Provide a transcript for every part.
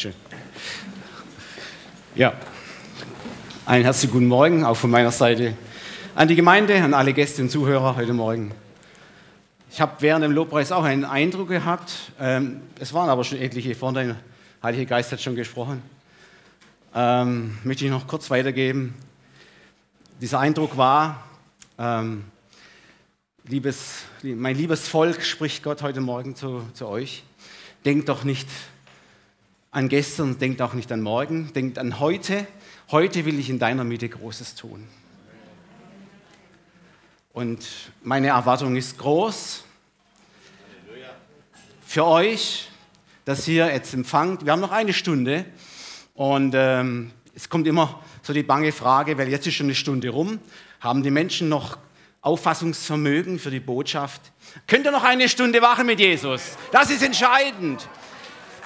Schön. Ja, einen herzlichen guten Morgen auch von meiner Seite an die Gemeinde, an alle Gäste und Zuhörer heute Morgen. Ich habe während dem Lobpreis auch einen Eindruck gehabt. Ähm, es waren aber schon etliche vorne, der Heilige Geist hat schon gesprochen. Ähm, möchte ich noch kurz weitergeben. Dieser Eindruck war, ähm, liebes, mein liebes Volk, spricht Gott heute Morgen zu, zu euch. Denkt doch nicht an gestern, denkt auch nicht an morgen, denkt an heute. Heute will ich in deiner Mitte Großes tun. Und meine Erwartung ist groß für euch, dass ihr jetzt empfangt. Wir haben noch eine Stunde und ähm, es kommt immer so die bange Frage, weil jetzt ist schon eine Stunde rum. Haben die Menschen noch Auffassungsvermögen für die Botschaft? Könnt ihr noch eine Stunde wachen mit Jesus? Das ist entscheidend.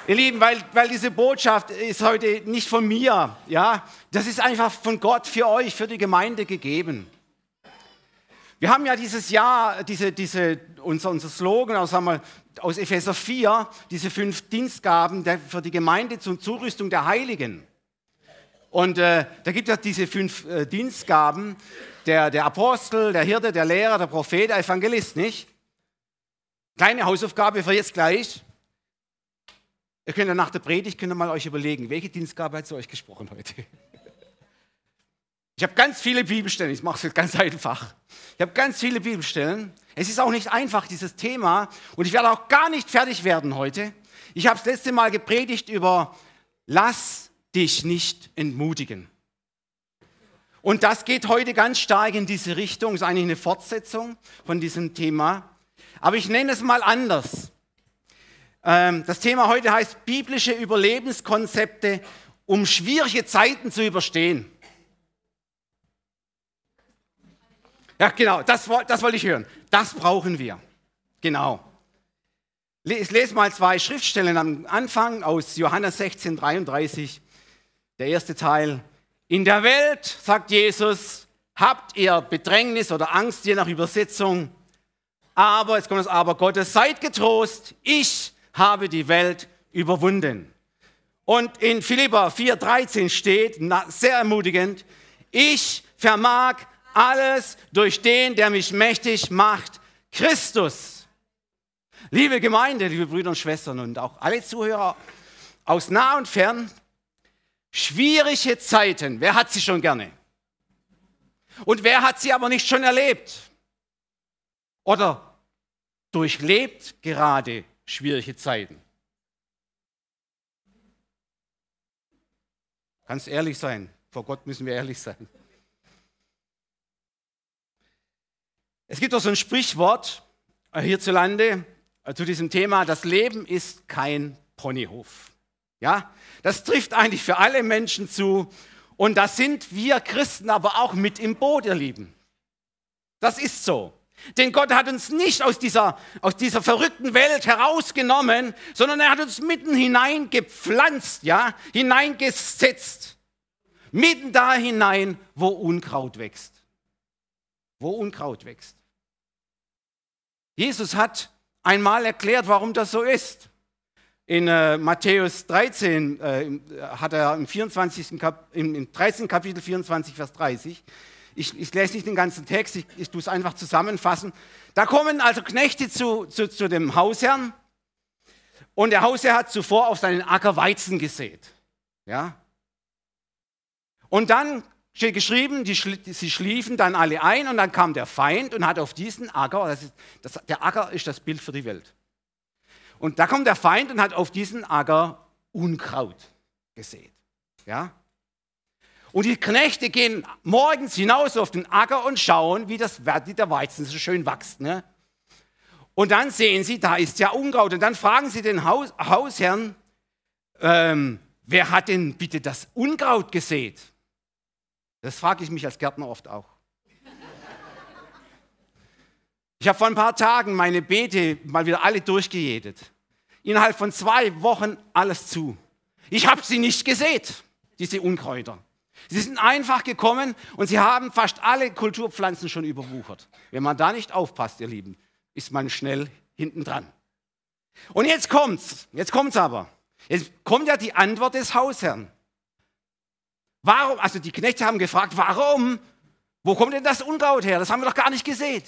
Ihr Lieben, weil, weil diese Botschaft ist heute nicht von mir, ja, das ist einfach von Gott für euch, für die Gemeinde gegeben. Wir haben ja dieses Jahr, diese, diese, unser, unser Slogan aus, wir, aus Epheser 4, diese fünf Dienstgaben der, für die Gemeinde zur Zurüstung der Heiligen. Und äh, da gibt es diese fünf äh, Dienstgaben, der, der Apostel, der Hirte, der Lehrer, der Prophet, der Evangelist, nicht? Kleine Hausaufgabe für jetzt gleich. Ihr könnt ja nach der Predigt könnt ihr mal euch überlegen, welche Dienstgabe hat zu euch gesprochen heute? Ich habe ganz viele Bibelstellen, ich mache es jetzt ganz einfach. Ich habe ganz viele Bibelstellen. Es ist auch nicht einfach, dieses Thema. Und ich werde auch gar nicht fertig werden heute. Ich habe das letzte Mal gepredigt über Lass dich nicht entmutigen. Und das geht heute ganz stark in diese Richtung. Ist eigentlich eine Fortsetzung von diesem Thema. Aber ich nenne es mal anders. Ähm, das Thema heute heißt biblische Überlebenskonzepte, um schwierige Zeiten zu überstehen. Ja, genau, das, das wollte ich hören. Das brauchen wir. Genau. Ich lese mal zwei Schriftstellen am Anfang aus Johannes 16, 33. Der erste Teil. In der Welt, sagt Jesus, habt ihr Bedrängnis oder Angst, je nach Übersetzung. Aber, jetzt kommt das Aber Gottes, seid getrost, ich habe die Welt überwunden. Und in Philippa 4,13 steht, sehr ermutigend, ich vermag alles durch den, der mich mächtig macht, Christus. Liebe Gemeinde, liebe Brüder und Schwestern und auch alle Zuhörer aus nah und fern, schwierige Zeiten, wer hat sie schon gerne? Und wer hat sie aber nicht schon erlebt? Oder durchlebt gerade schwierige Zeiten. Ganz ehrlich sein. Vor Gott müssen wir ehrlich sein. Es gibt auch so ein Sprichwort äh, hierzulande äh, zu diesem Thema, das Leben ist kein Ponyhof. Ja, das trifft eigentlich für alle Menschen zu und da sind wir Christen aber auch mit im Boot, ihr Lieben. Das ist so. Denn Gott hat uns nicht aus dieser, aus dieser verrückten Welt herausgenommen, sondern er hat uns mitten hineingepflanzt, ja, hineingesetzt. Mitten da hinein, wo Unkraut wächst. Wo Unkraut wächst. Jesus hat einmal erklärt, warum das so ist. In äh, Matthäus 13 äh, hat er im, 24. Kap im, im 13. Kapitel 24, Vers 30 ich, ich lese nicht den ganzen Text, ich, ich tue es einfach zusammenfassen. Da kommen also Knechte zu, zu, zu dem Hausherrn und der Hausherr hat zuvor auf seinen Acker Weizen gesät. Ja? Und dann steht geschrieben, die, sie schliefen dann alle ein und dann kam der Feind und hat auf diesen Acker, das ist, das, der Acker ist das Bild für die Welt. Und da kommt der Feind und hat auf diesen Acker Unkraut gesät. Ja? Und die Knechte gehen morgens hinaus auf den Acker und schauen, wie, das, der Weizen so schön wächst. Ne? Und dann sehen sie, da ist ja Unkraut. Und dann fragen sie den Haus, Hausherrn, ähm, wer hat denn bitte das Unkraut gesät? Das frage ich mich als Gärtner oft auch. Ich habe vor ein paar Tagen meine Beete mal wieder alle durchgejätet. Innerhalb von zwei Wochen alles zu. Ich habe sie nicht gesät, diese Unkräuter. Sie sind einfach gekommen und sie haben fast alle Kulturpflanzen schon überwuchert. Wenn man da nicht aufpasst, ihr Lieben, ist man schnell hinten dran. Und jetzt kommt's, jetzt kommt's aber. Jetzt kommt ja die Antwort des Hausherrn. Warum? Also die Knechte haben gefragt, warum? Wo kommt denn das Unkraut her? Das haben wir doch gar nicht gesehen.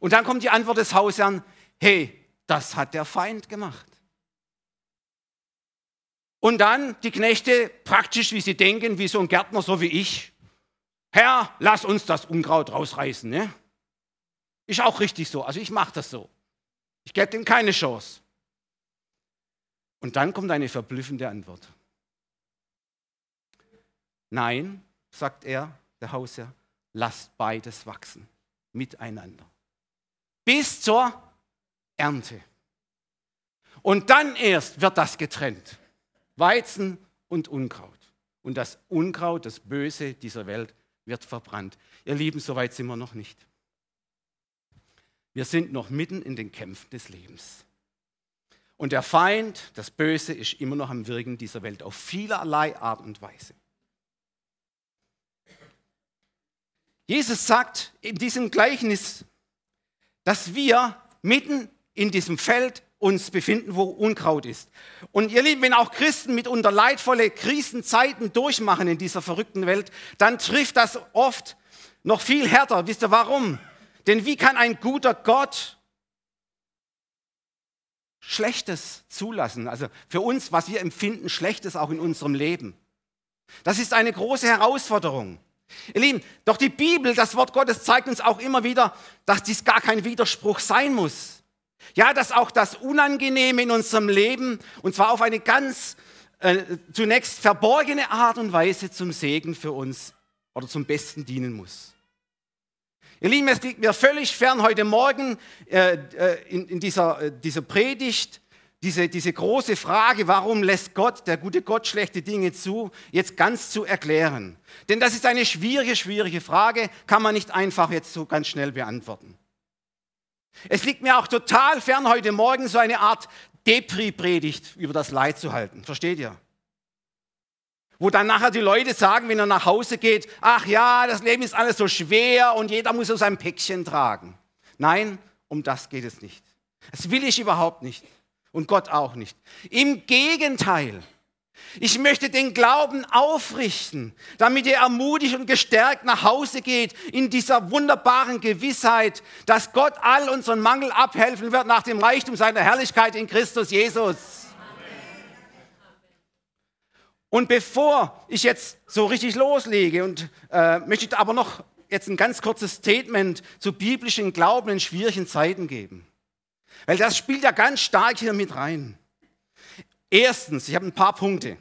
Und dann kommt die Antwort des Hausherrn, hey, das hat der Feind gemacht. Und dann die Knechte, praktisch wie sie denken, wie so ein Gärtner, so wie ich. Herr, lass uns das Unkraut rausreißen. Ne? Ist auch richtig so. Also ich mache das so. Ich gebe dem keine Chance. Und dann kommt eine verblüffende Antwort. Nein, sagt er, der Hausherr, lasst beides wachsen miteinander. Bis zur Ernte. Und dann erst wird das getrennt. Weizen und Unkraut. Und das Unkraut, das Böse dieser Welt, wird verbrannt. Ihr Lieben, so weit sind wir noch nicht. Wir sind noch mitten in den Kämpfen des Lebens. Und der Feind, das Böse, ist immer noch am Wirken dieser Welt auf vielerlei Art und Weise. Jesus sagt in diesem Gleichnis, dass wir mitten in diesem Feld uns befinden, wo Unkraut ist. Und ihr Lieben, wenn auch Christen mitunter leidvolle Krisenzeiten durchmachen in dieser verrückten Welt, dann trifft das oft noch viel härter. Wisst ihr warum? Denn wie kann ein guter Gott Schlechtes zulassen. Also für uns, was wir empfinden, Schlechtes auch in unserem Leben. Das ist eine große Herausforderung. Ihr Lieben, doch die Bibel, das Wort Gottes zeigt uns auch immer wieder, dass dies gar kein Widerspruch sein muss. Ja, dass auch das Unangenehme in unserem Leben, und zwar auf eine ganz äh, zunächst verborgene Art und Weise zum Segen für uns oder zum Besten dienen muss. Ihr Lieben, es liegt mir völlig fern, heute Morgen äh, äh, in, in dieser, äh, dieser Predigt diese, diese große Frage, warum lässt Gott, der gute Gott, schlechte Dinge zu, jetzt ganz zu erklären. Denn das ist eine schwierige, schwierige Frage, kann man nicht einfach jetzt so ganz schnell beantworten. Es liegt mir auch total fern, heute Morgen so eine Art Depri-Predigt über das Leid zu halten. Versteht ihr? wo dann nachher die Leute sagen, wenn er nach Hause geht, ach ja, das Leben ist alles so schwer und jeder muss so sein Päckchen tragen. Nein, um das geht es nicht. Das will ich überhaupt nicht und Gott auch nicht. Im Gegenteil, ich möchte den Glauben aufrichten, damit er ermutigt und gestärkt nach Hause geht in dieser wunderbaren Gewissheit, dass Gott all unseren Mangel abhelfen wird nach dem Reichtum seiner Herrlichkeit in Christus Jesus. Und bevor ich jetzt so richtig loslege, und äh, möchte ich aber noch jetzt ein ganz kurzes Statement zu biblischen Glauben in schwierigen Zeiten geben. Weil das spielt ja ganz stark hier mit rein. Erstens, ich habe ein paar Punkte.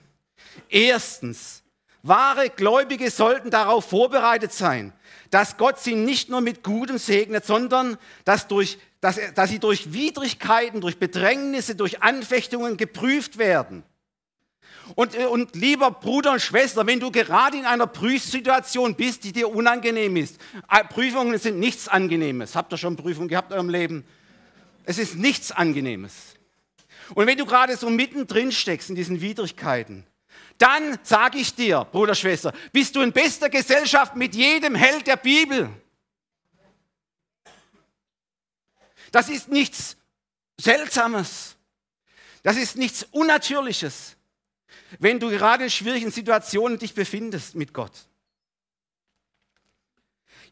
Erstens, wahre Gläubige sollten darauf vorbereitet sein, dass Gott sie nicht nur mit Gutem segnet, sondern dass, durch, dass, dass sie durch Widrigkeiten, durch Bedrängnisse, durch Anfechtungen geprüft werden. Und, äh, und lieber Bruder und Schwester, wenn du gerade in einer Prüfsituation bist, die dir unangenehm ist, äh, Prüfungen sind nichts Angenehmes. Habt ihr schon Prüfungen gehabt in eurem Leben? Es ist nichts Angenehmes. Und wenn du gerade so mittendrin steckst in diesen Widrigkeiten, dann sage ich dir, Bruder, Schwester, bist du in bester Gesellschaft mit jedem Held der Bibel. Das ist nichts Seltsames. Das ist nichts Unnatürliches wenn du gerade in schwierigen Situationen dich befindest mit Gott.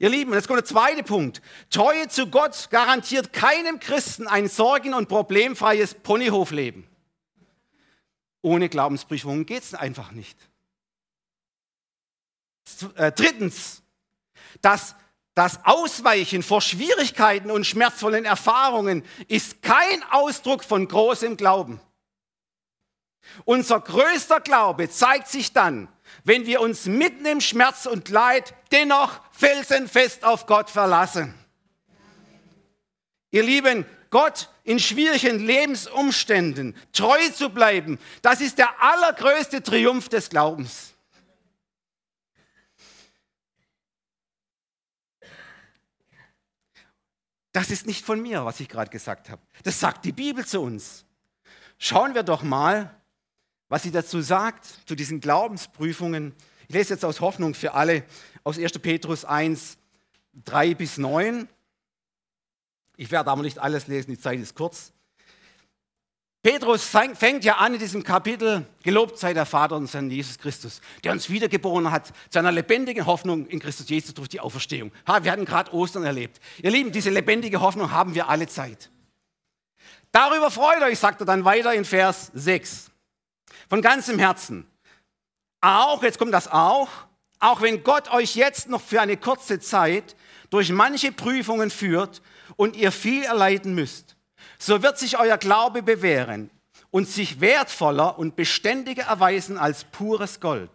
Ihr Lieben, jetzt kommt der zweite Punkt. Treue zu Gott garantiert keinem Christen ein sorgen- und problemfreies Ponyhofleben. Ohne Glaubensprüfungen geht es einfach nicht. Äh, drittens, das, das Ausweichen vor Schwierigkeiten und schmerzvollen Erfahrungen ist kein Ausdruck von großem Glauben. Unser größter Glaube zeigt sich dann, wenn wir uns mitten im Schmerz und Leid dennoch felsenfest auf Gott verlassen. Ihr Lieben, Gott in schwierigen Lebensumständen treu zu bleiben, das ist der allergrößte Triumph des Glaubens. Das ist nicht von mir, was ich gerade gesagt habe. Das sagt die Bibel zu uns. Schauen wir doch mal, was sie dazu sagt, zu diesen Glaubensprüfungen. Ich lese jetzt aus Hoffnung für alle aus 1. Petrus 1, 3 bis 9. Ich werde aber nicht alles lesen, die Zeit ist kurz. Petrus fängt ja an in diesem Kapitel, gelobt sei der Vater unseres Jesus Christus, der uns wiedergeboren hat zu einer lebendigen Hoffnung in Christus Jesus durch die Auferstehung. Ha, wir hatten gerade Ostern erlebt. Ihr Lieben, diese lebendige Hoffnung haben wir alle Zeit. Darüber freut euch, sagt er dann weiter in Vers 6. Von ganzem Herzen. Auch, jetzt kommt das auch, auch wenn Gott euch jetzt noch für eine kurze Zeit durch manche Prüfungen führt und ihr viel erleiden müsst so wird sich euer Glaube bewähren und sich wertvoller und beständiger erweisen als pures Gold,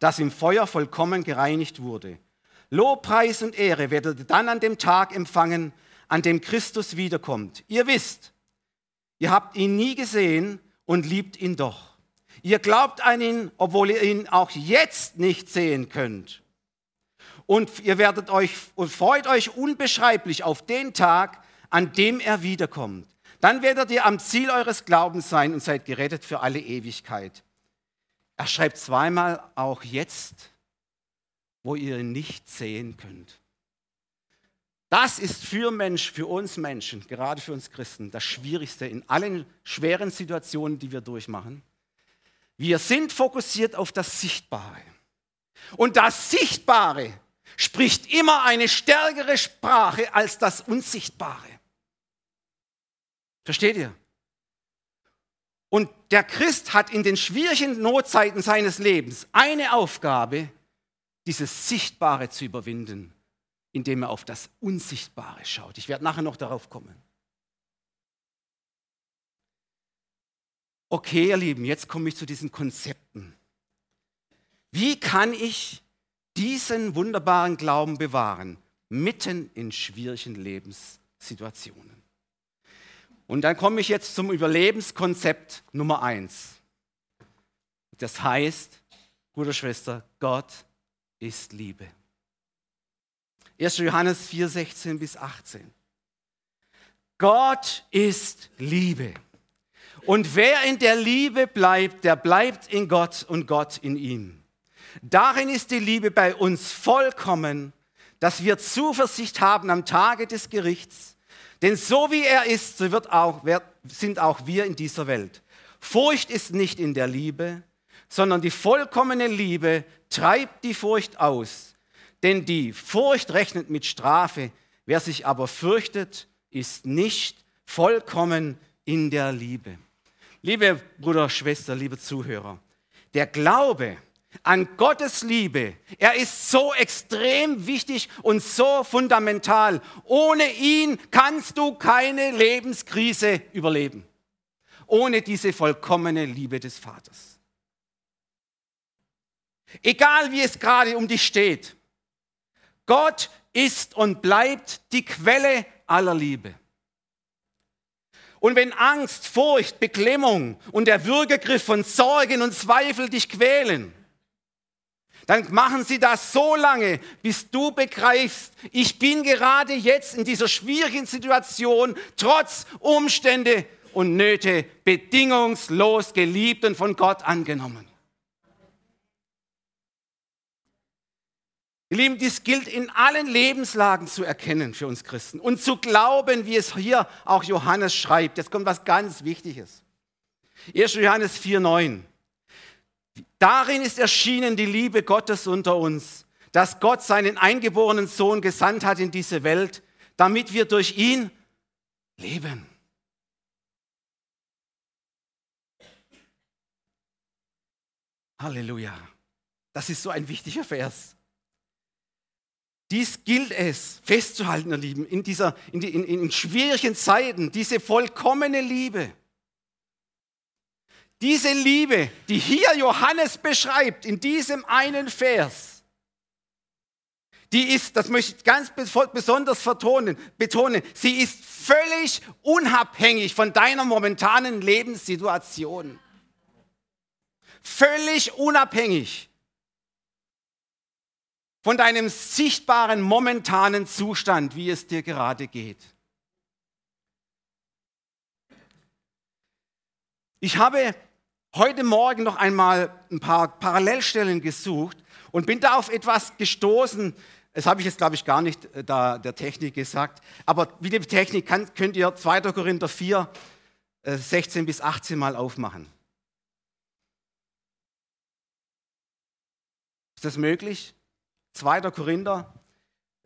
das im Feuer vollkommen gereinigt wurde. Lobpreis und Ehre werdet ihr dann an dem Tag empfangen, an dem Christus wiederkommt. Ihr wisst, ihr habt ihn nie gesehen und liebt ihn doch. Ihr glaubt an ihn, obwohl ihr ihn auch jetzt nicht sehen könnt. Und ihr werdet euch und freut euch unbeschreiblich auf den Tag, an dem er wiederkommt. Dann werdet ihr am Ziel eures Glaubens sein und seid gerettet für alle Ewigkeit. Er schreibt zweimal auch jetzt, wo ihr ihn nicht sehen könnt. Das ist für Mensch, für uns Menschen, gerade für uns Christen, das Schwierigste in allen schweren Situationen, die wir durchmachen. Wir sind fokussiert auf das Sichtbare. Und das Sichtbare spricht immer eine stärkere Sprache als das Unsichtbare. Versteht ihr? Und der Christ hat in den schwierigen Notzeiten seines Lebens eine Aufgabe, dieses Sichtbare zu überwinden, indem er auf das Unsichtbare schaut. Ich werde nachher noch darauf kommen. Okay, ihr Lieben, jetzt komme ich zu diesen Konzepten. Wie kann ich diesen wunderbaren Glauben bewahren, mitten in schwierigen Lebenssituationen? Und dann komme ich jetzt zum Überlebenskonzept Nummer eins. Das heißt, Bruder, Schwester, Gott ist Liebe. 1. Johannes 4, 16 bis 18. Gott ist Liebe. Und wer in der Liebe bleibt, der bleibt in Gott und Gott in ihm. Darin ist die Liebe bei uns vollkommen, dass wir Zuversicht haben am Tage des Gerichts denn so wie er ist, so wird auch, sind auch wir in dieser Welt. Furcht ist nicht in der Liebe, sondern die vollkommene Liebe treibt die Furcht aus. Denn die Furcht rechnet mit Strafe. Wer sich aber fürchtet, ist nicht vollkommen in der Liebe. Liebe Bruder, Schwester, liebe Zuhörer, der Glaube an Gottes Liebe. Er ist so extrem wichtig und so fundamental. Ohne ihn kannst du keine Lebenskrise überleben. Ohne diese vollkommene Liebe des Vaters. Egal wie es gerade um dich steht, Gott ist und bleibt die Quelle aller Liebe. Und wenn Angst, Furcht, Beklemmung und der Würgegriff von Sorgen und Zweifel dich quälen, dann machen sie das so lange, bis du begreifst, ich bin gerade jetzt in dieser schwierigen Situation, trotz Umstände und Nöte, bedingungslos geliebt und von Gott angenommen. Ihr Lieben, dies gilt in allen Lebenslagen zu erkennen für uns Christen und zu glauben, wie es hier auch Johannes schreibt. Jetzt kommt was ganz Wichtiges. 1. Johannes 4, 9. Darin ist erschienen die Liebe Gottes unter uns, dass Gott seinen eingeborenen Sohn gesandt hat in diese Welt, damit wir durch ihn leben. Halleluja. Das ist so ein wichtiger Vers. Dies gilt es festzuhalten, ihr Lieben, in, dieser, in, die, in, in schwierigen Zeiten, diese vollkommene Liebe. Diese Liebe, die hier Johannes beschreibt, in diesem einen Vers, die ist, das möchte ich ganz besonders vertonen, betonen, sie ist völlig unabhängig von deiner momentanen Lebenssituation. Völlig unabhängig von deinem sichtbaren momentanen Zustand, wie es dir gerade geht. Ich habe heute Morgen noch einmal ein paar Parallelstellen gesucht und bin da auf etwas gestoßen. Das habe ich jetzt, glaube ich, gar nicht äh, da der Technik gesagt. Aber wie die Technik kann, könnt ihr 2. Korinther 4, 16 bis 18 Mal aufmachen. Ist das möglich? 2. Korinther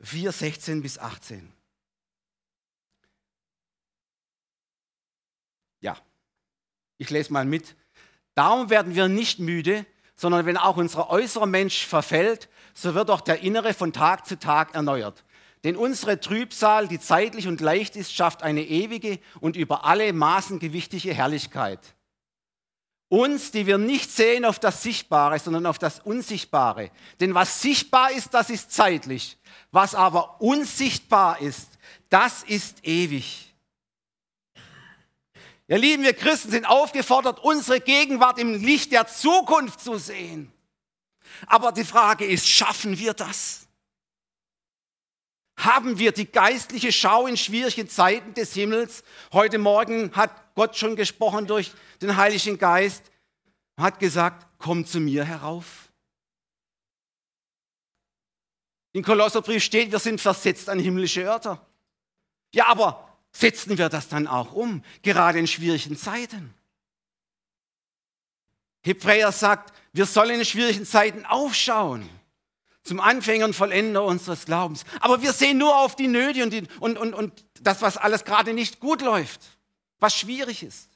4, 16 bis 18. Ja, ich lese mal mit. Darum werden wir nicht müde, sondern wenn auch unser äußerer Mensch verfällt, so wird auch der innere von Tag zu Tag erneuert. Denn unsere Trübsal, die zeitlich und leicht ist, schafft eine ewige und über alle Maßen gewichtige Herrlichkeit. Uns, die wir nicht sehen auf das Sichtbare, sondern auf das Unsichtbare. Denn was sichtbar ist, das ist zeitlich. Was aber unsichtbar ist, das ist ewig. Ihr Lieben, wir Christen sind aufgefordert, unsere Gegenwart im Licht der Zukunft zu sehen. Aber die Frage ist, schaffen wir das? Haben wir die geistliche Schau in schwierigen Zeiten des Himmels? Heute Morgen hat Gott schon gesprochen durch den Heiligen Geist, hat gesagt, komm zu mir herauf. In Kolosserbrief steht, wir sind versetzt an himmlische Örter. Ja, aber setzen wir das dann auch um, gerade in schwierigen Zeiten? Hebräer sagt, wir sollen in schwierigen Zeiten aufschauen zum Anfänger und Vollender unseres Glaubens. Aber wir sehen nur auf die Nöte und, die, und, und, und das, was alles gerade nicht gut läuft, was schwierig ist.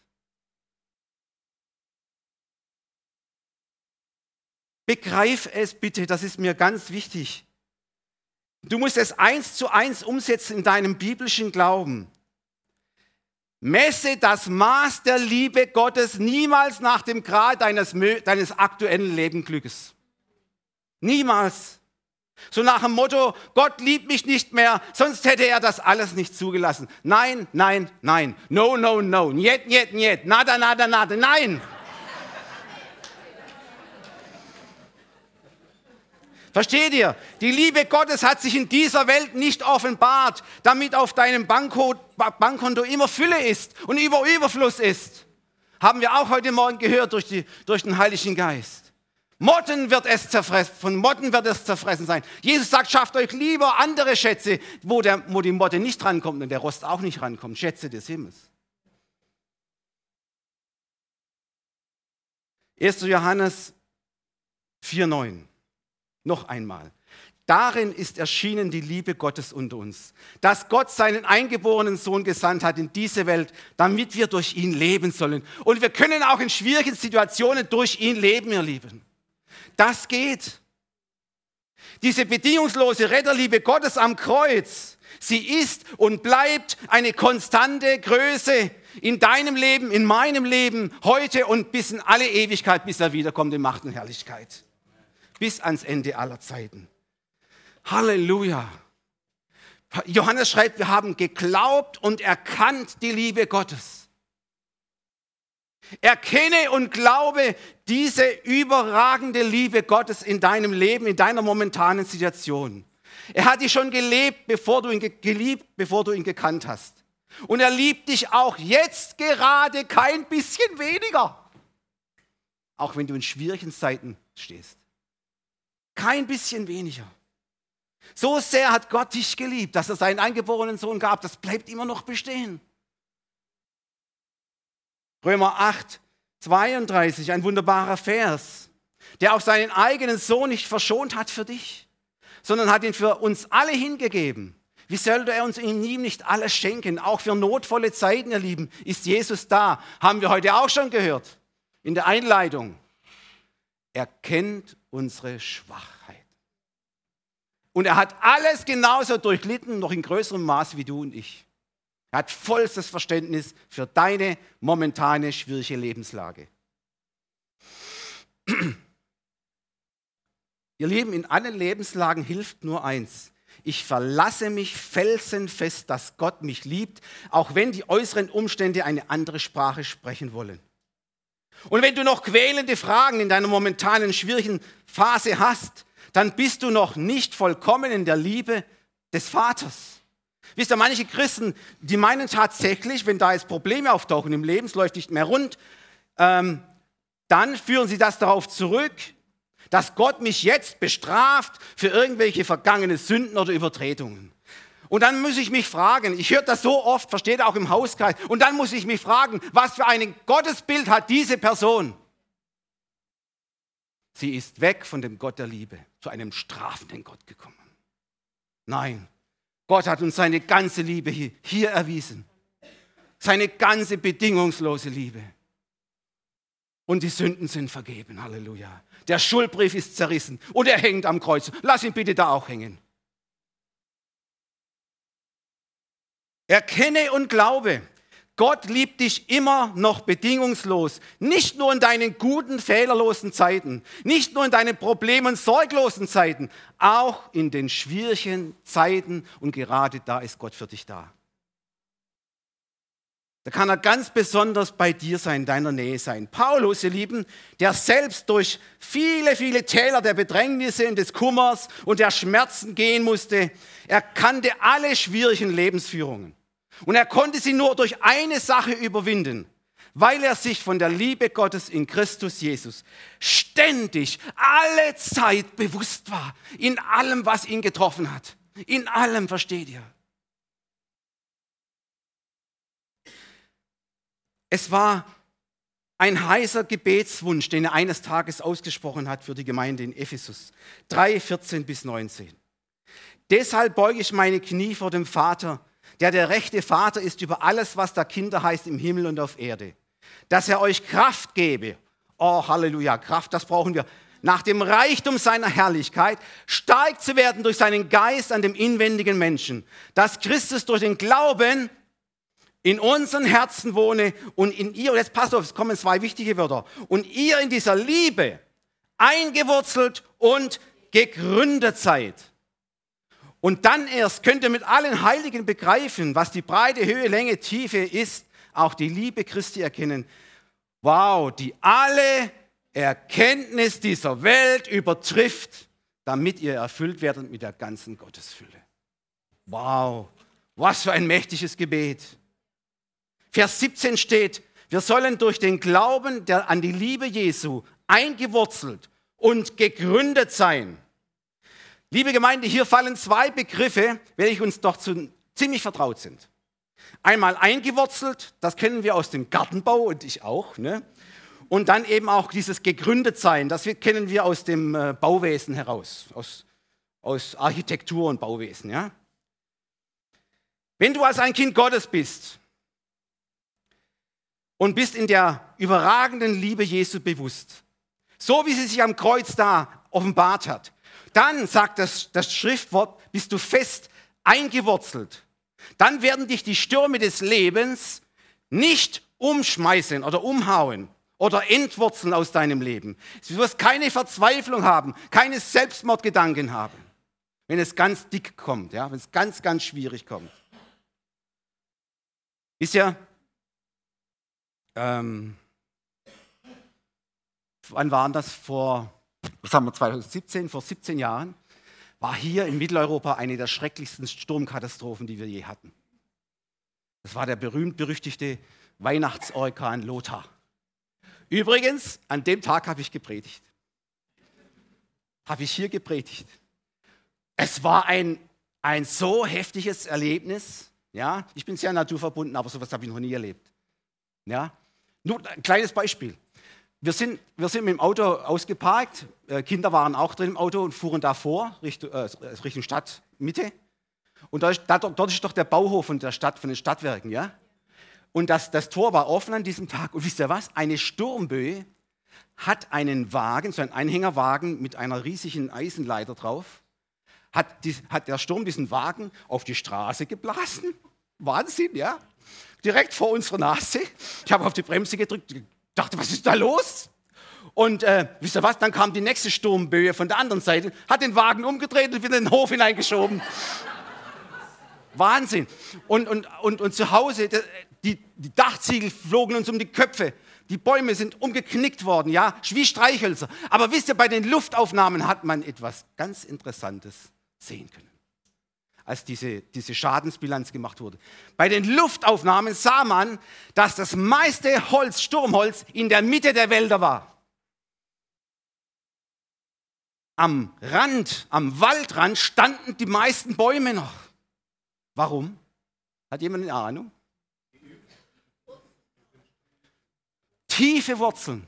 Begreif es bitte, das ist mir ganz wichtig. Du musst es eins zu eins umsetzen in deinem biblischen Glauben. Messe das Maß der Liebe Gottes niemals nach dem Grad deines, deines aktuellen Lebensglückes. Niemals. So nach dem Motto, Gott liebt mich nicht mehr, sonst hätte er das alles nicht zugelassen. Nein, nein, nein. No, no, no. Niet, niet, niet. Nada, nada, nada. Nein. Versteht ihr? Die Liebe Gottes hat sich in dieser Welt nicht offenbart, damit auf deinem Bankkonto immer Fülle ist und über Überfluss ist. Haben wir auch heute Morgen gehört durch, die, durch den Heiligen Geist. Motten wird es zerfressen, von Motten wird es zerfressen sein. Jesus sagt, schafft euch lieber andere Schätze, wo, der, wo die Motte nicht rankommt und der Rost auch nicht rankommt. Schätze des Himmels. 1. Johannes 4,9. Noch einmal. Darin ist erschienen die Liebe Gottes unter uns, dass Gott seinen eingeborenen Sohn gesandt hat in diese Welt, damit wir durch ihn leben sollen. Und wir können auch in schwierigen Situationen durch ihn leben, ihr Lieben. Das geht. Diese bedingungslose Retterliebe Gottes am Kreuz, sie ist und bleibt eine konstante Größe in deinem Leben, in meinem Leben, heute und bis in alle Ewigkeit, bis er wiederkommt in Macht und Herrlichkeit bis ans Ende aller Zeiten. Halleluja. Johannes schreibt, wir haben geglaubt und erkannt die Liebe Gottes. Erkenne und glaube diese überragende Liebe Gottes in deinem Leben, in deiner momentanen Situation. Er hat dich schon gelebt, bevor du ihn geliebt, bevor du ihn gekannt hast. Und er liebt dich auch jetzt gerade kein bisschen weniger. Auch wenn du in schwierigen Zeiten stehst. Kein bisschen weniger. So sehr hat Gott dich geliebt, dass er seinen eingeborenen Sohn gab. Das bleibt immer noch bestehen. Römer 8, 32, ein wunderbarer Vers, der auch seinen eigenen Sohn nicht verschont hat für dich, sondern hat ihn für uns alle hingegeben. Wie sollte er uns in ihm nicht alles schenken? Auch für notvolle Zeiten, ihr Lieben, ist Jesus da. Haben wir heute auch schon gehört in der Einleitung. Er kennt unsere Schwachheit. Und er hat alles genauso durchlitten, noch in größerem Maß wie du und ich. Er hat vollstes Verständnis für deine momentane schwierige Lebenslage. Ihr Lieben, in allen Lebenslagen hilft nur eins. Ich verlasse mich felsenfest, dass Gott mich liebt, auch wenn die äußeren Umstände eine andere Sprache sprechen wollen. Und wenn du noch quälende Fragen in deiner momentanen schwierigen Phase hast, dann bist du noch nicht vollkommen in der Liebe des Vaters. Wisst ihr, manche Christen, die meinen tatsächlich, wenn da jetzt Probleme auftauchen im Leben, es läuft nicht mehr rund, ähm, dann führen sie das darauf zurück, dass Gott mich jetzt bestraft für irgendwelche vergangene Sünden oder Übertretungen. Und dann muss ich mich fragen, ich höre das so oft, versteht auch im Hauskreis, und dann muss ich mich fragen, was für ein Gottesbild hat diese Person? Sie ist weg von dem Gott der Liebe zu einem strafenden Gott gekommen. Nein, Gott hat uns seine ganze Liebe hier, hier erwiesen. Seine ganze bedingungslose Liebe. Und die Sünden sind vergeben. Halleluja. Der Schuldbrief ist zerrissen und er hängt am Kreuz. Lass ihn bitte da auch hängen. Erkenne und glaube, Gott liebt dich immer noch bedingungslos. Nicht nur in deinen guten, fehlerlosen Zeiten, nicht nur in deinen Problem- und sorglosen Zeiten, auch in den schwierigen Zeiten. Und gerade da ist Gott für dich da. Da kann er ganz besonders bei dir sein, in deiner Nähe sein. Paulus, ihr Lieben, der selbst durch viele, viele Täler der Bedrängnisse und des Kummers und der Schmerzen gehen musste, er kannte alle schwierigen Lebensführungen. Und er konnte sie nur durch eine Sache überwinden, weil er sich von der Liebe Gottes in Christus Jesus ständig, alle Zeit bewusst war, in allem, was ihn getroffen hat. In allem, versteht ihr? Es war ein heißer Gebetswunsch, den er eines Tages ausgesprochen hat für die Gemeinde in Ephesus. 3, 14 bis 19. Deshalb beuge ich meine Knie vor dem Vater, der der rechte Vater ist über alles, was da Kinder heißt im Himmel und auf Erde. Dass er euch Kraft gebe. Oh, Halleluja, Kraft, das brauchen wir. Nach dem Reichtum seiner Herrlichkeit stark zu werden durch seinen Geist an dem inwendigen Menschen. Dass Christus durch den Glauben in unseren Herzen wohne und in ihr, jetzt passt auf, es kommen zwei wichtige Wörter, und ihr in dieser Liebe eingewurzelt und gegründet seid. Und dann erst könnt ihr mit allen Heiligen begreifen, was die breite Höhe, Länge, Tiefe ist, auch die Liebe Christi erkennen. Wow, die alle Erkenntnis dieser Welt übertrifft, damit ihr erfüllt werdet mit der ganzen Gottesfülle. Wow, was für ein mächtiges Gebet. Vers 17 steht, wir sollen durch den Glauben der, an die Liebe Jesu eingewurzelt und gegründet sein. Liebe Gemeinde, hier fallen zwei Begriffe, welche uns doch zu, ziemlich vertraut sind. Einmal eingewurzelt, das kennen wir aus dem Gartenbau und ich auch. Ne? Und dann eben auch dieses gegründet sein, das kennen wir aus dem äh, Bauwesen heraus, aus, aus Architektur und Bauwesen. Ja? Wenn du als ein Kind Gottes bist, und bist in der überragenden Liebe Jesu bewusst. So wie sie sich am Kreuz da offenbart hat. Dann sagt das, das Schriftwort, bist du fest eingewurzelt. Dann werden dich die Stürme des Lebens nicht umschmeißen oder umhauen oder entwurzeln aus deinem Leben. Du wirst keine Verzweiflung haben, keine Selbstmordgedanken haben, wenn es ganz dick kommt, ja, wenn es ganz, ganz schwierig kommt. Ist ja, ähm, wann waren das? Vor, was haben wir, 2017, vor 17 Jahren, war hier in Mitteleuropa eine der schrecklichsten Sturmkatastrophen, die wir je hatten. Das war der berühmt-berüchtigte Weihnachtsorkan Lothar. Übrigens, an dem Tag habe ich gepredigt. Habe ich hier gepredigt. Es war ein, ein so heftiges Erlebnis. Ja, ich bin sehr naturverbunden, aber sowas habe ich noch nie erlebt. Ja, nur ein kleines Beispiel. Wir sind, wir sind mit dem Auto ausgeparkt, äh, Kinder waren auch drin im Auto und fuhren davor Richtung, äh, Richtung Stadtmitte. Und da ist, da, dort ist doch der Bauhof von der Stadt, von den Stadtwerken, ja? Und das, das Tor war offen an diesem Tag. Und wisst ihr was? Eine Sturmböe hat einen Wagen, so einen Anhängerwagen mit einer riesigen Eisenleiter drauf, hat, die, hat der Sturm diesen Wagen auf die Straße geblasen. Wahnsinn, ja? direkt vor unserer Nase. Ich habe auf die Bremse gedrückt, dachte, was ist da los? Und äh, wisst ihr was, dann kam die nächste Sturmböe von der anderen Seite, hat den Wagen umgedreht und wieder in den Hof hineingeschoben. Wahnsinn. Und, und, und, und zu Hause, die, die Dachziegel flogen uns um die Köpfe. Die Bäume sind umgeknickt worden, ja, wie Streichhölzer. Aber wisst ihr, bei den Luftaufnahmen hat man etwas ganz Interessantes sehen können als diese, diese Schadensbilanz gemacht wurde. Bei den Luftaufnahmen sah man, dass das meiste Holz, Sturmholz, in der Mitte der Wälder war. Am Rand, am Waldrand standen die meisten Bäume noch. Warum? Hat jemand eine Ahnung? Tiefe Wurzeln,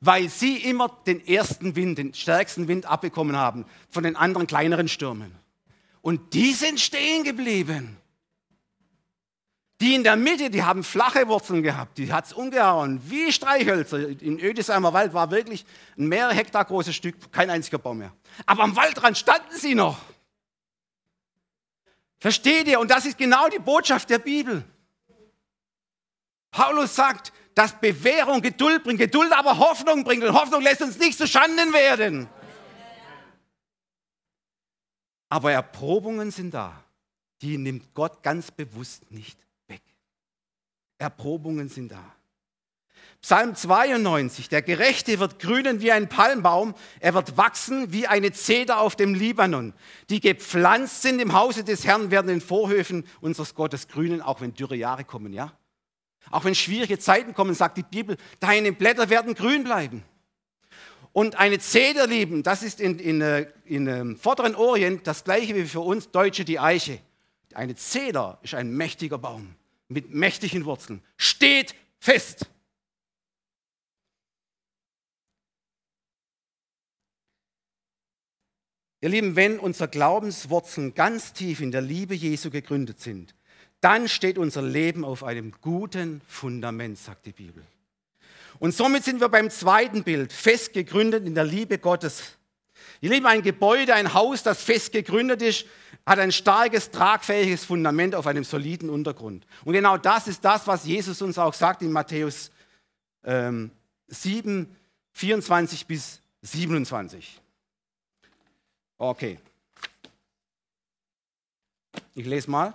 weil sie immer den ersten Wind, den stärksten Wind abbekommen haben von den anderen kleineren Stürmen. Und die sind stehen geblieben. Die in der Mitte, die haben flache Wurzeln gehabt, die hat es umgehauen, wie Streichhölzer. In Ödesheimer Wald war wirklich ein mehrere Hektar großes Stück, kein einziger Baum mehr. Aber am Waldrand standen sie noch. Versteht ihr? Und das ist genau die Botschaft der Bibel. Paulus sagt, dass Bewährung Geduld bringt, Geduld aber Hoffnung bringt und Hoffnung lässt uns nicht zu Schanden werden. Aber Erprobungen sind da, die nimmt Gott ganz bewusst nicht weg. Erprobungen sind da. Psalm 92, der Gerechte wird grünen wie ein Palmbaum, er wird wachsen wie eine Zeder auf dem Libanon. Die gepflanzt sind im Hause des Herrn, werden in Vorhöfen unseres Gottes grünen, auch wenn dürre Jahre kommen, ja? Auch wenn schwierige Zeiten kommen, sagt die Bibel, deine Blätter werden grün bleiben. Und eine Zeder lieben, das ist in, in, äh, in, in ähm, Vorderen Orient das gleiche wie für uns Deutsche die Eiche. Eine Zeder ist ein mächtiger Baum mit mächtigen Wurzeln, steht fest. Ihr Lieben, wenn unsere Glaubenswurzeln ganz tief in der Liebe Jesu gegründet sind, dann steht unser Leben auf einem guten Fundament, sagt die Bibel. Und somit sind wir beim zweiten Bild, fest gegründet in der Liebe Gottes. Ihr Lieben, ein Gebäude, ein Haus, das fest gegründet ist, hat ein starkes, tragfähiges Fundament auf einem soliden Untergrund. Und genau das ist das, was Jesus uns auch sagt in Matthäus ähm, 7, 24 bis 27. Okay. Ich lese mal.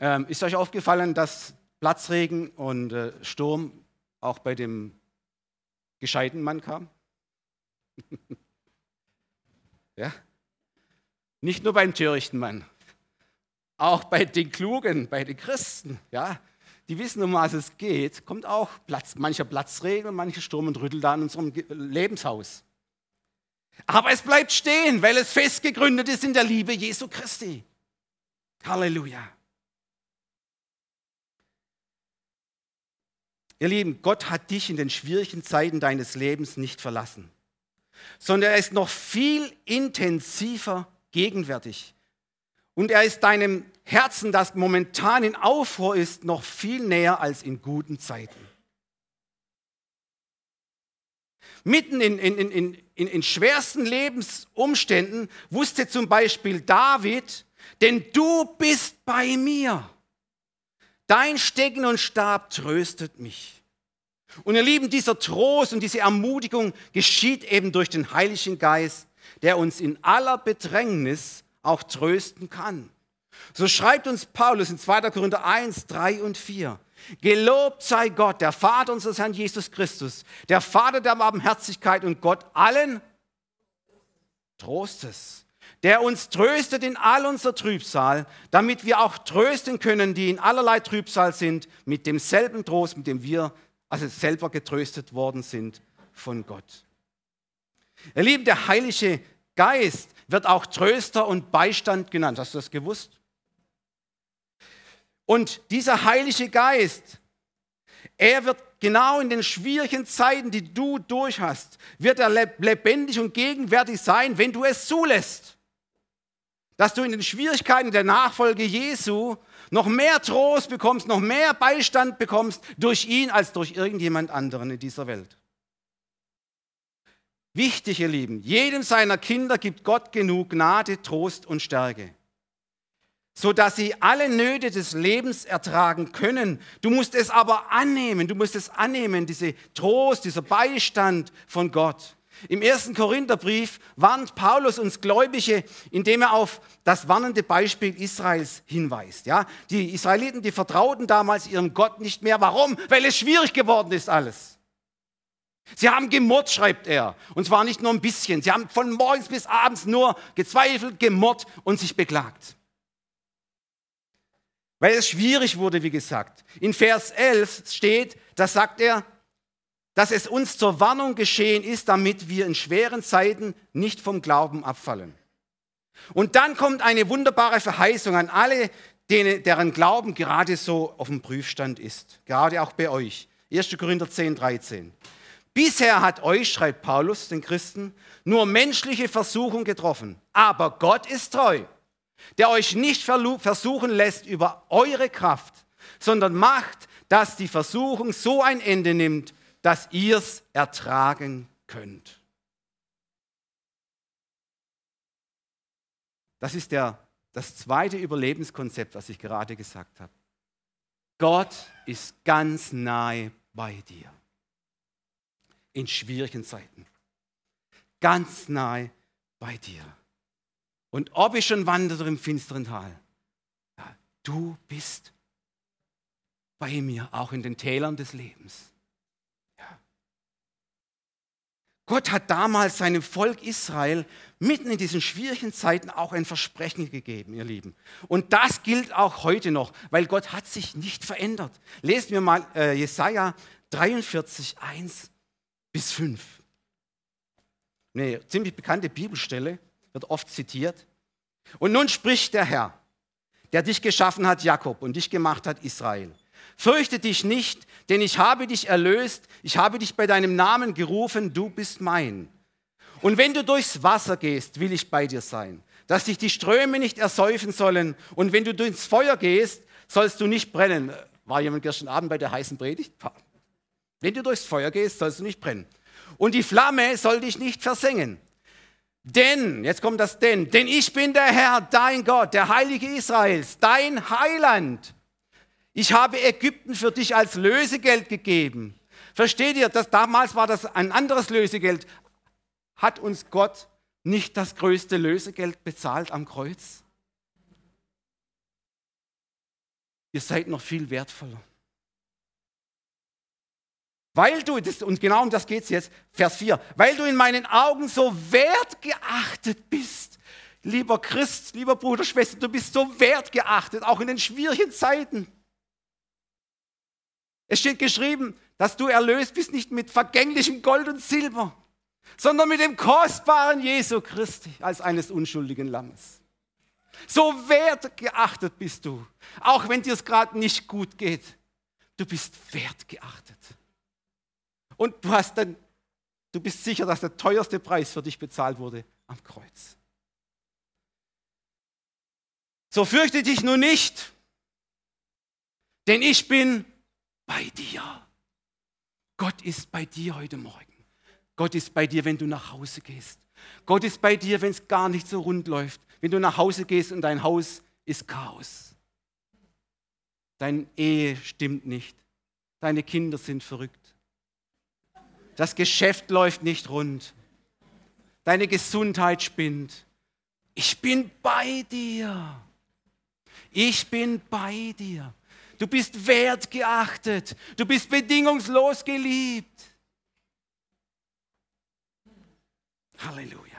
Ähm, ist euch aufgefallen, dass Platzregen und äh, Sturm auch bei dem gescheiten Mann kam? ja? Nicht nur beim törichten Mann, auch bei den Klugen, bei den Christen. Ja? die wissen, um was es geht, kommt auch Platz, mancher Platzregen und mancher Sturm und Rüttel da in unserem Lebenshaus. Aber es bleibt stehen, weil es fest gegründet ist in der Liebe Jesu Christi. Halleluja. Ihr Lieben, Gott hat dich in den schwierigen Zeiten deines Lebens nicht verlassen, sondern er ist noch viel intensiver gegenwärtig. Und er ist deinem Herzen, das momentan in Aufruhr ist, noch viel näher als in guten Zeiten. Mitten in, in, in, in, in schwersten Lebensumständen wusste zum Beispiel David, denn du bist bei mir. Dein Stecken und Stab tröstet mich. Und ihr Lieben, dieser Trost und diese Ermutigung geschieht eben durch den Heiligen Geist, der uns in aller Bedrängnis auch trösten kann. So schreibt uns Paulus in 2. Korinther 1, 3 und 4. Gelobt sei Gott, der Vater unseres Herrn Jesus Christus, der Vater der Barmherzigkeit und Gott allen Trostes, der uns tröstet in all unser Trübsal, damit wir auch trösten können, die in allerlei Trübsal sind, mit demselben Trost, mit dem wir also selber getröstet worden sind von Gott. Ihr Lieben, der Heilige Geist wird auch Tröster und Beistand genannt. Hast du das gewusst? Und dieser Heilige Geist, er wird genau in den schwierigen Zeiten, die du durch hast, wird er lebendig und gegenwärtig sein, wenn du es zulässt. Dass du in den Schwierigkeiten der Nachfolge Jesu noch mehr Trost bekommst, noch mehr Beistand bekommst durch ihn als durch irgendjemand anderen in dieser Welt. Wichtig, ihr Lieben, jedem seiner Kinder gibt Gott genug Gnade, Trost und Stärke, sodass sie alle Nöte des Lebens ertragen können. Du musst es aber annehmen, du musst es annehmen, diese Trost, dieser Beistand von Gott. Im ersten Korintherbrief warnt Paulus uns Gläubige, indem er auf das warnende Beispiel Israels hinweist. Ja, die Israeliten, die vertrauten damals ihrem Gott nicht mehr. Warum? Weil es schwierig geworden ist alles. Sie haben gemurrt, schreibt er. Und zwar nicht nur ein bisschen. Sie haben von morgens bis abends nur gezweifelt, gemurrt und sich beklagt. Weil es schwierig wurde, wie gesagt. In Vers 11 steht, da sagt er, dass es uns zur Warnung geschehen ist, damit wir in schweren Zeiten nicht vom Glauben abfallen. Und dann kommt eine wunderbare Verheißung an alle, denen, deren Glauben gerade so auf dem Prüfstand ist. Gerade auch bei euch. 1. Korinther 10, 13. Bisher hat euch, schreibt Paulus den Christen, nur menschliche Versuchung getroffen. Aber Gott ist treu, der euch nicht versuchen lässt über eure Kraft, sondern macht, dass die Versuchung so ein Ende nimmt, dass ihr es ertragen könnt. Das ist der, das zweite Überlebenskonzept, was ich gerade gesagt habe. Gott ist ganz nahe bei dir. In schwierigen Zeiten. Ganz nahe bei dir. Und ob ich schon wandere im finsteren Tal, ja, du bist bei mir, auch in den Tälern des Lebens. Gott hat damals seinem Volk Israel mitten in diesen schwierigen Zeiten auch ein Versprechen gegeben, ihr Lieben. Und das gilt auch heute noch, weil Gott hat sich nicht verändert. Lesen wir mal äh, Jesaja 43, 1 bis 5. Eine ziemlich bekannte Bibelstelle, wird oft zitiert. Und nun spricht der Herr, der dich geschaffen hat, Jakob, und dich gemacht hat, Israel. Fürchte dich nicht, denn ich habe dich erlöst, ich habe dich bei deinem Namen gerufen, du bist mein. Und wenn du durchs Wasser gehst, will ich bei dir sein, dass dich die Ströme nicht ersäufen sollen. Und wenn du durchs Feuer gehst, sollst du nicht brennen. War jemand gestern Abend bei der heißen Predigt? Wenn du durchs Feuer gehst, sollst du nicht brennen. Und die Flamme soll dich nicht versengen. Denn, jetzt kommt das Denn, denn ich bin der Herr, dein Gott, der Heilige Israels, dein Heiland. Ich habe Ägypten für dich als Lösegeld gegeben. Versteht ihr, dass damals war das ein anderes Lösegeld. Hat uns Gott nicht das größte Lösegeld bezahlt am Kreuz? Ihr seid noch viel wertvoller. Weil du, das, und genau um das geht es jetzt, Vers 4, weil du in meinen Augen so wertgeachtet bist. Lieber Christ, lieber Bruder, Schwester, du bist so wertgeachtet, auch in den schwierigen Zeiten. Es steht geschrieben, dass du erlöst bist nicht mit vergänglichem Gold und Silber, sondern mit dem kostbaren Jesu Christi als eines unschuldigen Lammes. So wertgeachtet bist du, auch wenn dir es gerade nicht gut geht. Du bist wertgeachtet. Und du, hast dann, du bist sicher, dass der teuerste Preis für dich bezahlt wurde am Kreuz. So fürchte dich nun nicht, denn ich bin bei dir. Gott ist bei dir heute Morgen. Gott ist bei dir, wenn du nach Hause gehst. Gott ist bei dir, wenn es gar nicht so rund läuft. Wenn du nach Hause gehst und dein Haus ist Chaos. Deine Ehe stimmt nicht. Deine Kinder sind verrückt. Das Geschäft läuft nicht rund. Deine Gesundheit spinnt. Ich bin bei dir. Ich bin bei dir. Du bist wertgeachtet. Du bist bedingungslos geliebt. Halleluja.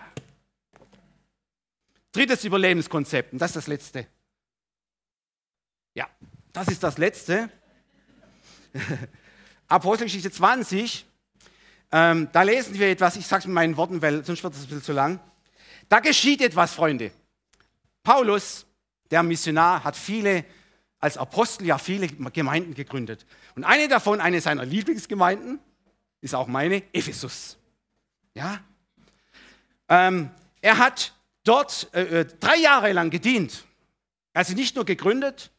Drittes Überlebenskonzept, und das ist das letzte. Ja, das ist das letzte. Apostelgeschichte 20, ähm, da lesen wir etwas, ich sage es mit meinen Worten, weil sonst wird es ein bisschen zu lang. Da geschieht etwas, Freunde. Paulus, der Missionar, hat viele als Apostel ja viele Gemeinden gegründet. Und eine davon, eine seiner Lieblingsgemeinden, ist auch meine, Ephesus. Ja? Ähm, er hat dort äh, äh, drei Jahre lang gedient. Er hat sie nicht nur gegründet,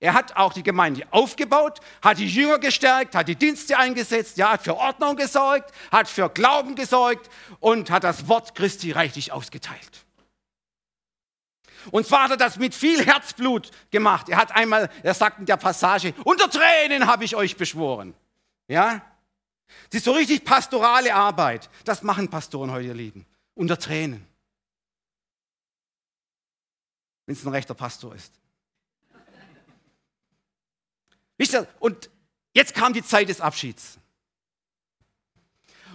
er hat auch die Gemeinde aufgebaut, hat die Jünger gestärkt, hat die Dienste eingesetzt, ja, hat für Ordnung gesorgt, hat für Glauben gesorgt und hat das Wort Christi reichlich ausgeteilt. Und zwar hat er das mit viel Herzblut gemacht. Er hat einmal, er sagt in der Passage, unter Tränen habe ich euch beschworen. Ja? Das ist so richtig pastorale Arbeit. Das machen Pastoren heute, ihr Lieben. Unter Tränen. Wenn es ein rechter Pastor ist. Wisst ihr, und jetzt kam die Zeit des Abschieds.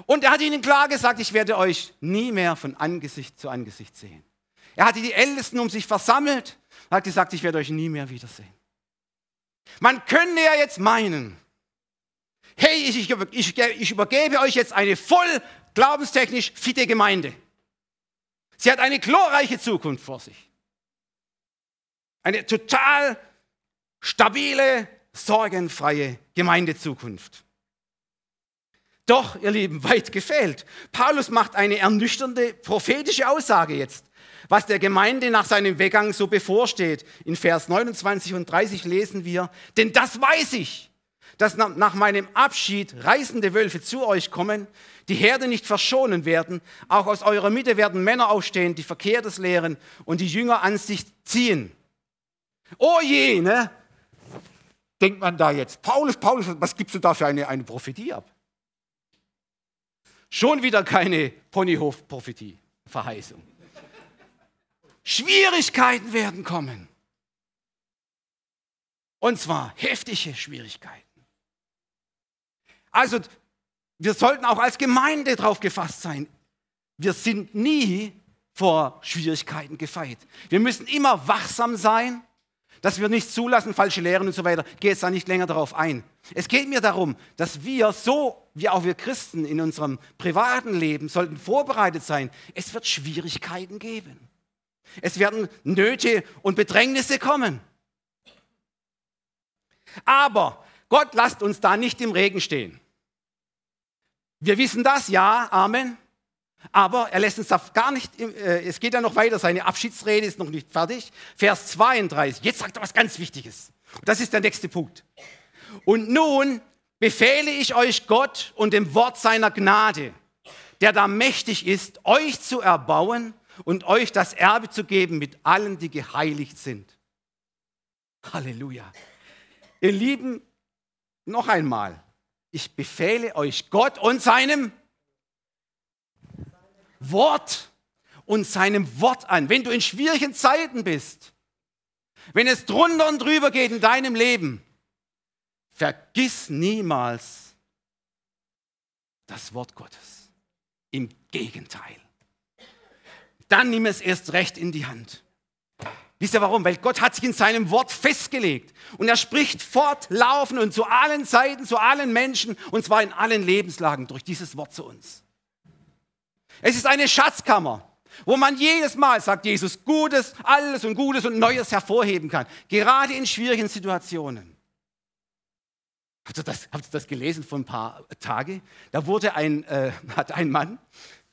Und er hat ihnen klar gesagt, ich werde euch nie mehr von Angesicht zu Angesicht sehen. Er hatte die Ältesten um sich versammelt, hat gesagt, ich werde euch nie mehr wiedersehen. Man könnte ja jetzt meinen, hey, ich, ich, ich übergebe euch jetzt eine voll glaubenstechnisch fitte Gemeinde. Sie hat eine glorreiche Zukunft vor sich. Eine total stabile, sorgenfreie Gemeindezukunft. Doch, ihr Lieben, weit gefehlt. Paulus macht eine ernüchternde prophetische Aussage jetzt, was der Gemeinde nach seinem Weggang so bevorsteht. In Vers 29 und 30 lesen wir, denn das weiß ich, dass nach meinem Abschied reißende Wölfe zu euch kommen, die Herde nicht verschonen werden. Auch aus eurer Mitte werden Männer aufstehen, die Verkehrtes lehren und die Jünger an sich ziehen. Oh je, ne? Denkt man da jetzt, Paulus, Paulus, was gibst du da für eine, eine Prophetie ab? Schon wieder keine Ponyhof-Prophetie, Verheißung. Schwierigkeiten werden kommen. Und zwar heftige Schwierigkeiten. Also, wir sollten auch als Gemeinde drauf gefasst sein. Wir sind nie vor Schwierigkeiten gefeit. Wir müssen immer wachsam sein dass wir nicht zulassen, falsche Lehren und so weiter. Ich gehe jetzt da nicht länger darauf ein. Es geht mir darum, dass wir so, wie auch wir Christen in unserem privaten Leben, sollten vorbereitet sein. Es wird Schwierigkeiten geben. Es werden Nöte und Bedrängnisse kommen. Aber Gott lasst uns da nicht im Regen stehen. Wir wissen das, ja, Amen. Aber er lässt uns da gar nicht, äh, es geht ja noch weiter, seine Abschiedsrede ist noch nicht fertig. Vers 32, jetzt sagt er was ganz Wichtiges. Das ist der nächste Punkt. Und nun befehle ich euch Gott und dem Wort seiner Gnade, der da mächtig ist, euch zu erbauen und euch das Erbe zu geben mit allen, die geheiligt sind. Halleluja. Ihr Lieben, noch einmal, ich befehle euch Gott und seinem Wort und seinem Wort an. Wenn du in schwierigen Zeiten bist, wenn es drunter und drüber geht in deinem Leben, vergiss niemals das Wort Gottes. Im Gegenteil. Dann nimm es erst recht in die Hand. Wisst ihr warum? Weil Gott hat sich in seinem Wort festgelegt. Und er spricht fortlaufend und zu allen Zeiten, zu allen Menschen, und zwar in allen Lebenslagen durch dieses Wort zu uns. Es ist eine Schatzkammer, wo man jedes Mal, sagt Jesus, Gutes, alles und Gutes und Neues hervorheben kann. Gerade in schwierigen Situationen. Habt ihr das, habt ihr das gelesen vor ein paar Tagen? Da wurde ein, äh, hat ein Mann,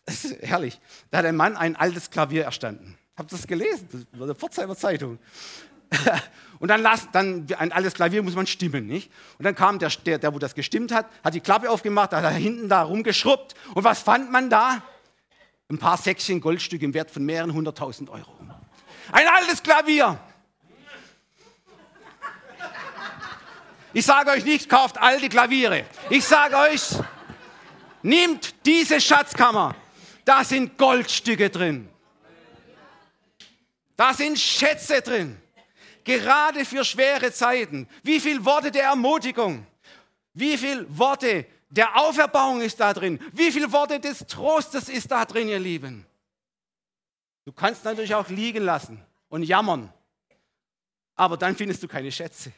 das ist herrlich, da hat ein Mann ein altes Klavier erstanden. Habt ihr das gelesen? Das war eine Pforzheimer Zeitung. Und dann, las, dann ein altes Klavier muss man stimmen, nicht? Und dann kam der, der, der, wo das gestimmt hat, hat die Klappe aufgemacht, hat da hinten da rumgeschrubbt. Und was fand man da? ein paar Säckchen Goldstücke im Wert von mehreren hunderttausend Euro. Ein altes Klavier. Ich sage euch nicht, kauft alte Klaviere. Ich sage euch, nehmt diese Schatzkammer. Da sind Goldstücke drin. Da sind Schätze drin. Gerade für schwere Zeiten. Wie viele Worte der Ermutigung. Wie viele Worte der Auferbauung ist da drin. Wie viele Worte des Trostes ist da drin, ihr Lieben? Du kannst natürlich auch liegen lassen und jammern, aber dann findest du keine Schätze.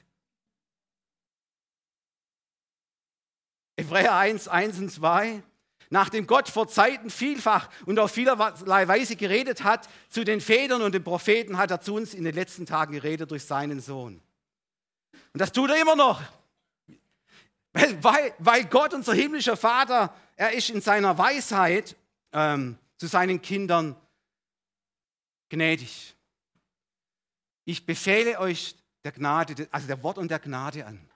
Hebräer 1, 1 und 2. Nachdem Gott vor Zeiten vielfach und auf vielerlei Weise geredet hat zu den Vätern und den Propheten, hat er zu uns in den letzten Tagen geredet durch seinen Sohn. Und das tut er immer noch. Weil, weil, Gott, unser himmlischer Vater, er ist in seiner Weisheit ähm, zu seinen Kindern gnädig. Ich befehle euch der Gnade, also der Wort und der Gnade an.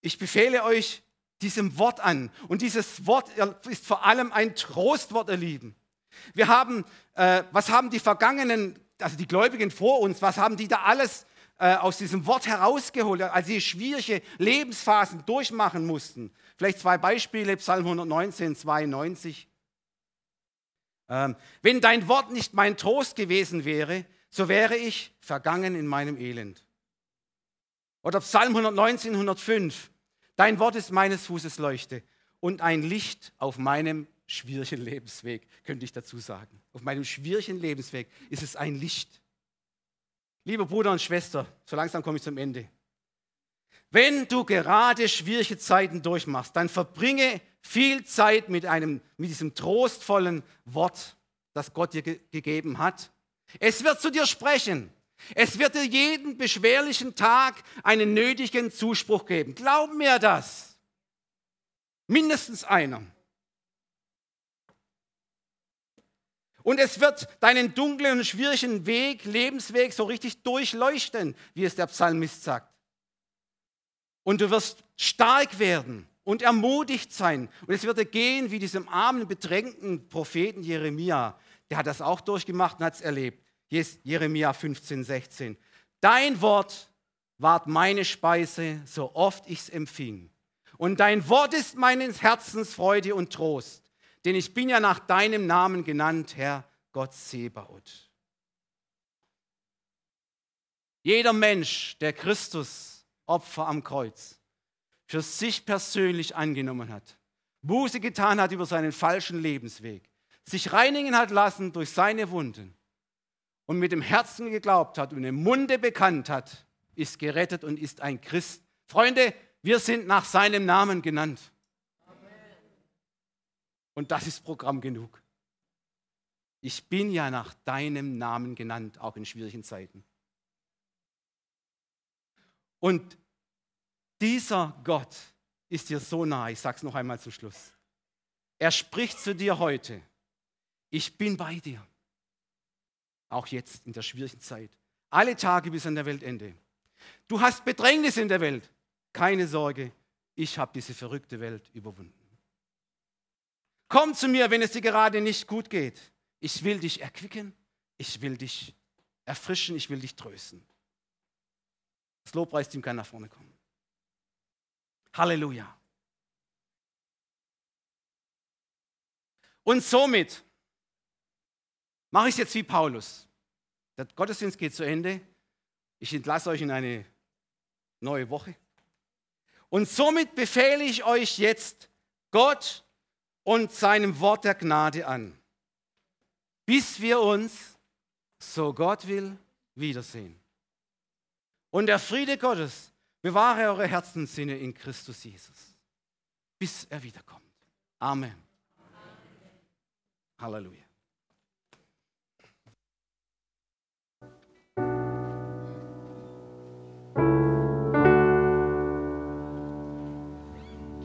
Ich befehle euch diesem Wort an. Und dieses Wort ist vor allem ein Trostwort, ihr Lieben. Wir haben, äh, was haben die Vergangenen, also die Gläubigen vor uns, was haben die da alles äh, aus diesem Wort herausgeholt, als sie schwierige Lebensphasen durchmachen mussten. Vielleicht zwei Beispiele, Psalm 119, 92. Ähm, wenn dein Wort nicht mein Trost gewesen wäre, so wäre ich vergangen in meinem Elend. Oder Psalm 119, 105. Dein Wort ist meines Fußes Leuchte und ein Licht auf meinem schwierigen Lebensweg, könnte ich dazu sagen. Auf meinem schwierigen Lebensweg ist es ein Licht. Lieber Bruder und Schwester, so langsam komme ich zum Ende. Wenn du gerade schwierige Zeiten durchmachst, dann verbringe viel Zeit mit, einem, mit diesem trostvollen Wort, das Gott dir ge gegeben hat. Es wird zu dir sprechen. Es wird dir jeden beschwerlichen Tag einen nötigen Zuspruch geben. Glaub mir das. Mindestens einer. Und es wird deinen dunklen und schwierigen Weg, Lebensweg so richtig durchleuchten, wie es der Psalmist sagt. Und du wirst stark werden und ermutigt sein. Und es wird dir gehen wie diesem armen, bedrängten Propheten Jeremia. Der hat das auch durchgemacht und hat es erlebt. Jeremia 15, 16. Dein Wort ward meine Speise, so oft ich es empfing. Und dein Wort ist meines Herzens Freude und Trost. Denn ich bin ja nach deinem Namen genannt, Herr Gott Sebaoth. Jeder Mensch, der Christus Opfer am Kreuz für sich persönlich angenommen hat, Buße getan hat über seinen falschen Lebensweg, sich reinigen hat lassen durch seine Wunden und mit dem Herzen geglaubt hat und im Munde bekannt hat, ist gerettet und ist ein Christ. Freunde, wir sind nach seinem Namen genannt. Und das ist Programm genug. Ich bin ja nach deinem Namen genannt, auch in schwierigen Zeiten. Und dieser Gott ist dir so nah, ich sage es noch einmal zum Schluss. Er spricht zu dir heute, ich bin bei dir, auch jetzt in der schwierigen Zeit, alle Tage bis an der Weltende. Du hast Bedrängnis in der Welt, keine Sorge, ich habe diese verrückte Welt überwunden. Komm zu mir, wenn es dir gerade nicht gut geht. Ich will dich erquicken, ich will dich erfrischen, ich will dich trösten. Das Lobpreisteam kann nach vorne kommen. Halleluja. Und somit mache ich es jetzt wie Paulus. Der Gottesdienst geht zu Ende. Ich entlasse euch in eine neue Woche. Und somit befehle ich euch jetzt, Gott und seinem Wort der Gnade an, bis wir uns, so Gott will, wiedersehen. Und der Friede Gottes bewahre eure Herzenssinne in Christus Jesus, bis er wiederkommt. Amen. Amen. Halleluja.